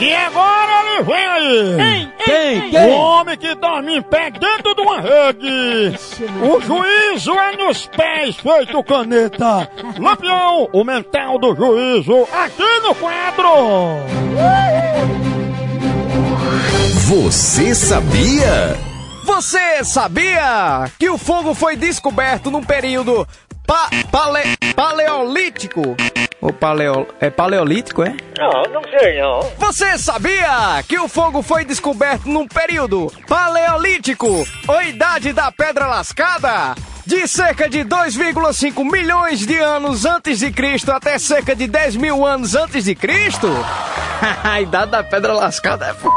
E agora ele vem aí! Quem? O Quem? homem que dorme em pé dentro de uma rede! O juízo é nos pés feito caneta! Lampião, o mental do juízo, aqui no quadro! Você sabia? Você sabia que o fogo foi descoberto num período pa pale paleolítico? O paleo é paleolítico, é? Não, não sei não. Você sabia que o fogo foi descoberto num período paleolítico ou idade da pedra lascada? De cerca de 2,5 milhões de anos antes de Cristo até cerca de 10 mil anos antes de Cristo? A idade da pedra lascada é f...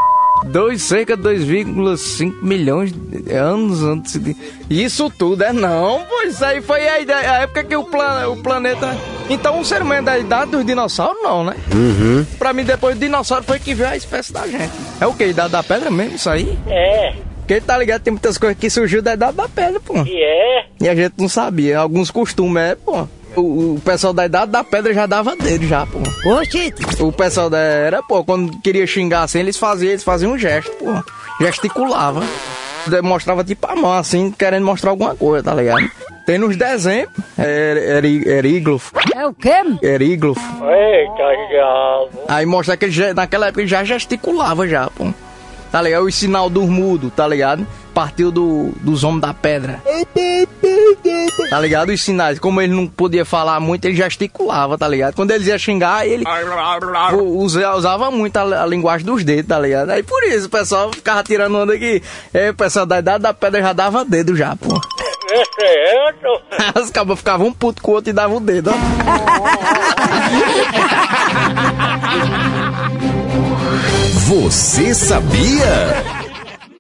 Dois, cerca de 2,5 milhões de anos antes de. Isso tudo é não, pô. Isso aí foi a, ide- a época que o, plan, o planeta. Então o ser humano é da idade dos dinossauros, não, né? Uhum. Pra mim, depois do dinossauro foi que veio a espécie da gente. É o que? Idade da pedra mesmo, isso aí? É, Porque tá ligado, tem muitas coisas que surgiu da idade da pedra, pô. e é. E a gente não sabia. Alguns costumes, é, pô. O, o pessoal da idade da pedra já dava dedo já, pô. Oxi, O pessoal da era, pô, quando queria xingar assim, eles faziam, eles faziam um gesto, pô. Gesticulava. Mostrava tipo a mão assim, querendo mostrar alguma coisa, tá ligado? Tem nos desenhos. É, eri, eríglofo. é o quê? Eríglofo. Eita diabo. Aí mostra que ele naquela época ele já gesticulava já, pô. Tá ligado? O sinal do mudo, tá ligado? Partiu do, dos homens da pedra. Tá ligado? Os sinais. Como ele não podia falar muito, ele gesticulava, tá ligado? Quando eles iam xingar, ele usava muito a, a linguagem dos dedos, tá ligado? Aí por isso o pessoal ficava tirando onda que é, o pessoal da idade da pedra já dava dedo já, pô. É? Os cabos ficavam um puto com o outro e davam o dedo, ó. Você sabia?